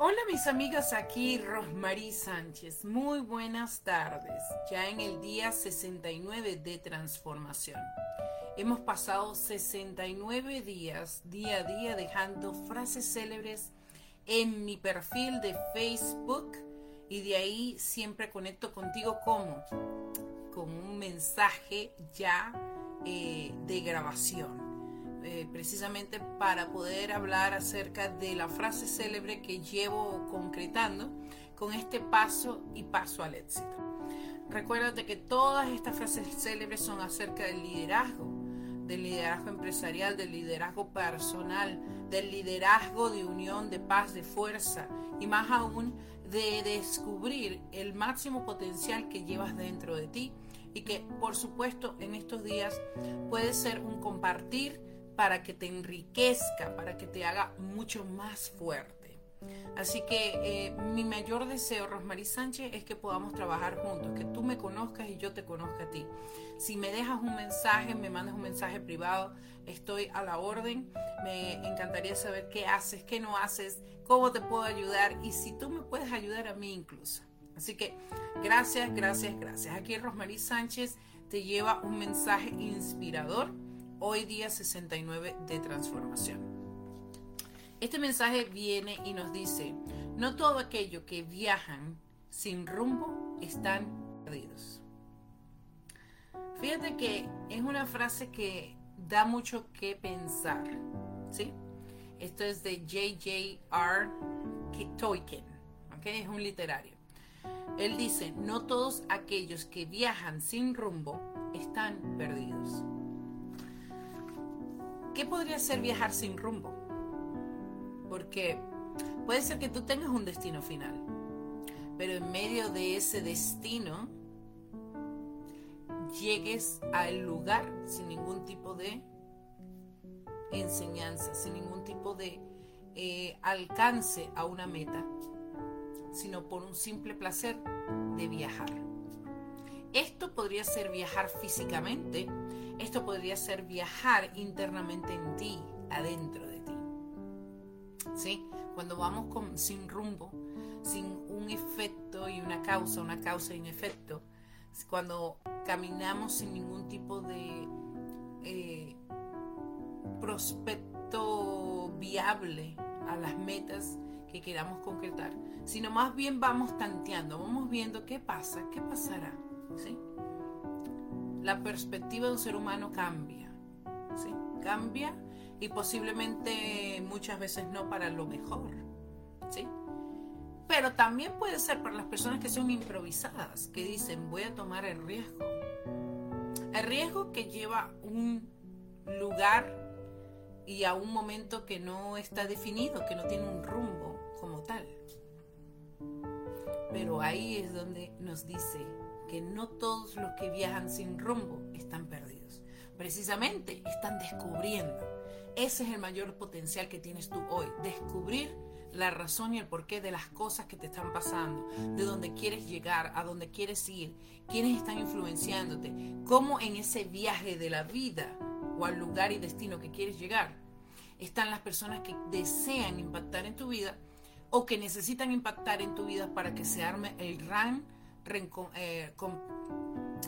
Hola mis amigas, aquí Rosmarie Sánchez. Muy buenas tardes. Ya en el día 69 de transformación. Hemos pasado 69 días, día a día, dejando frases célebres en mi perfil de Facebook y de ahí siempre conecto contigo como con un mensaje ya eh, de grabación eh, precisamente para poder hablar acerca de la frase célebre que llevo concretando con este paso y paso al éxito. Recuérdate que todas estas frases célebres son acerca del liderazgo, del liderazgo empresarial, del liderazgo personal, del liderazgo de unión, de paz, de fuerza y más aún de descubrir el máximo potencial que llevas dentro de ti y que por supuesto en estos días puede ser un compartir para que te enriquezca, para que te haga mucho más fuerte. Así que eh, mi mayor deseo, Rosmarie Sánchez, es que podamos trabajar juntos, que tú me conozcas y yo te conozca a ti. Si me dejas un mensaje, me mandas un mensaje privado, estoy a la orden. Me encantaría saber qué haces, qué no haces, cómo te puedo ayudar y si tú me puedes ayudar a mí incluso. Así que gracias, gracias, gracias. Aquí Rosmarie Sánchez te lleva un mensaje inspirador hoy día 69 de transformación. Este mensaje viene y nos dice, no todo aquello que viajan sin rumbo están perdidos. Fíjate que es una frase que da mucho que pensar, ¿sí? Esto es de J.J.R. Tolkien, ¿ok? Es un literario. Él dice, no todos aquellos que viajan sin rumbo están perdidos. ¿Qué podría ser viajar sin rumbo? Porque puede ser que tú tengas un destino final, pero en medio de ese destino llegues al lugar sin ningún tipo de enseñanza, sin ningún tipo de eh, alcance a una meta, sino por un simple placer de viajar. Esto podría ser viajar físicamente, esto podría ser viajar internamente en ti, adentro de ti. ¿Sí? Cuando vamos sin rumbo, sin un efecto y una causa, una causa y un efecto, cuando caminamos sin ningún tipo de eh, prospecto viable a las metas que queramos concretar, sino más bien vamos tanteando, vamos viendo qué pasa, qué pasará. ¿sí? La perspectiva de un ser humano cambia. ¿sí? Cambia y posiblemente muchas veces no para lo mejor. ¿sí? Pero también puede ser para las personas que son improvisadas, que dicen voy a tomar el riesgo. El riesgo que lleva un lugar y a un momento que no está definido, que no tiene un rumbo como tal. Pero ahí es donde nos dice que no todos los que viajan sin rumbo están perdidos. Precisamente están descubriendo. Ese es el mayor potencial que tienes tú hoy, descubrir la razón y el porqué de las cosas que te están pasando, de dónde quieres llegar, a dónde quieres ir, quiénes están influenciándote, cómo en ese viaje de la vida o al lugar y destino que quieres llegar están las personas que desean impactar en tu vida o que necesitan impactar en tu vida para que se arme el gran con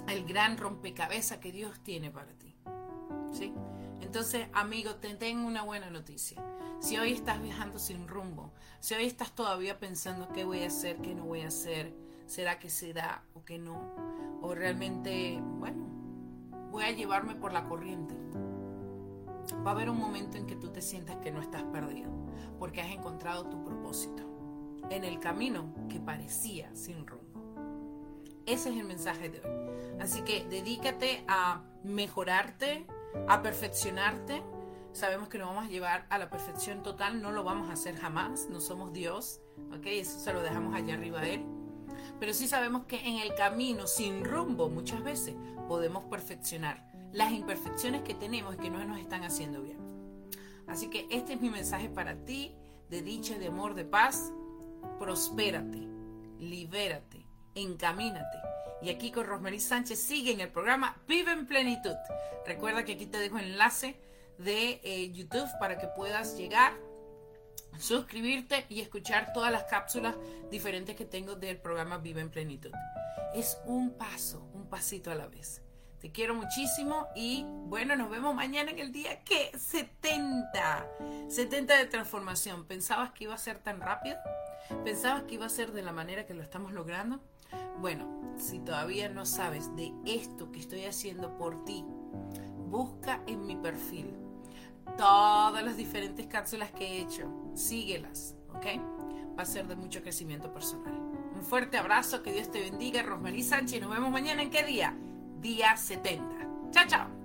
el gran rompecabezas que Dios tiene para ti. ¿sí? Entonces, amigo, te tengo una buena noticia. Si hoy estás viajando sin rumbo, si hoy estás todavía pensando qué voy a hacer, qué no voy a hacer, será que se da o que no, o realmente, bueno, voy a llevarme por la corriente. Va a haber un momento en que tú te sientas que no estás perdido, porque has encontrado tu propósito en el camino que parecía sin rumbo. Ese es el mensaje de hoy. Así que dedícate a mejorarte, a perfeccionarte. Sabemos que no vamos a llevar a la perfección total, no lo vamos a hacer jamás, no somos Dios, ¿ok? Eso se lo dejamos allá arriba a Él. Pero sí sabemos que en el camino, sin rumbo, muchas veces podemos perfeccionar las imperfecciones que tenemos y que no nos están haciendo bien. Así que este es mi mensaje para ti, de dicha, de amor, de paz. Prospérate, libérate, encamínate. Y aquí con Rosmarie Sánchez sigue en el programa Vive en Plenitud. Recuerda que aquí te dejo enlace de eh, YouTube para que puedas llegar, suscribirte y escuchar todas las cápsulas diferentes que tengo del programa Vive en Plenitud. Es un paso, un pasito a la vez. Te quiero muchísimo y bueno, nos vemos mañana en el día que 70. 70 de transformación. ¿Pensabas que iba a ser tan rápido? ¿Pensabas que iba a ser de la manera que lo estamos logrando? Bueno, si todavía no sabes de esto que estoy haciendo por ti, busca en mi perfil todas las diferentes cápsulas que he hecho. Síguelas, ¿ok? Va a ser de mucho crecimiento personal. Un fuerte abrazo, que Dios te bendiga, Rosmarie Sánchez. Nos vemos mañana en qué día? día 70. Chao, chao.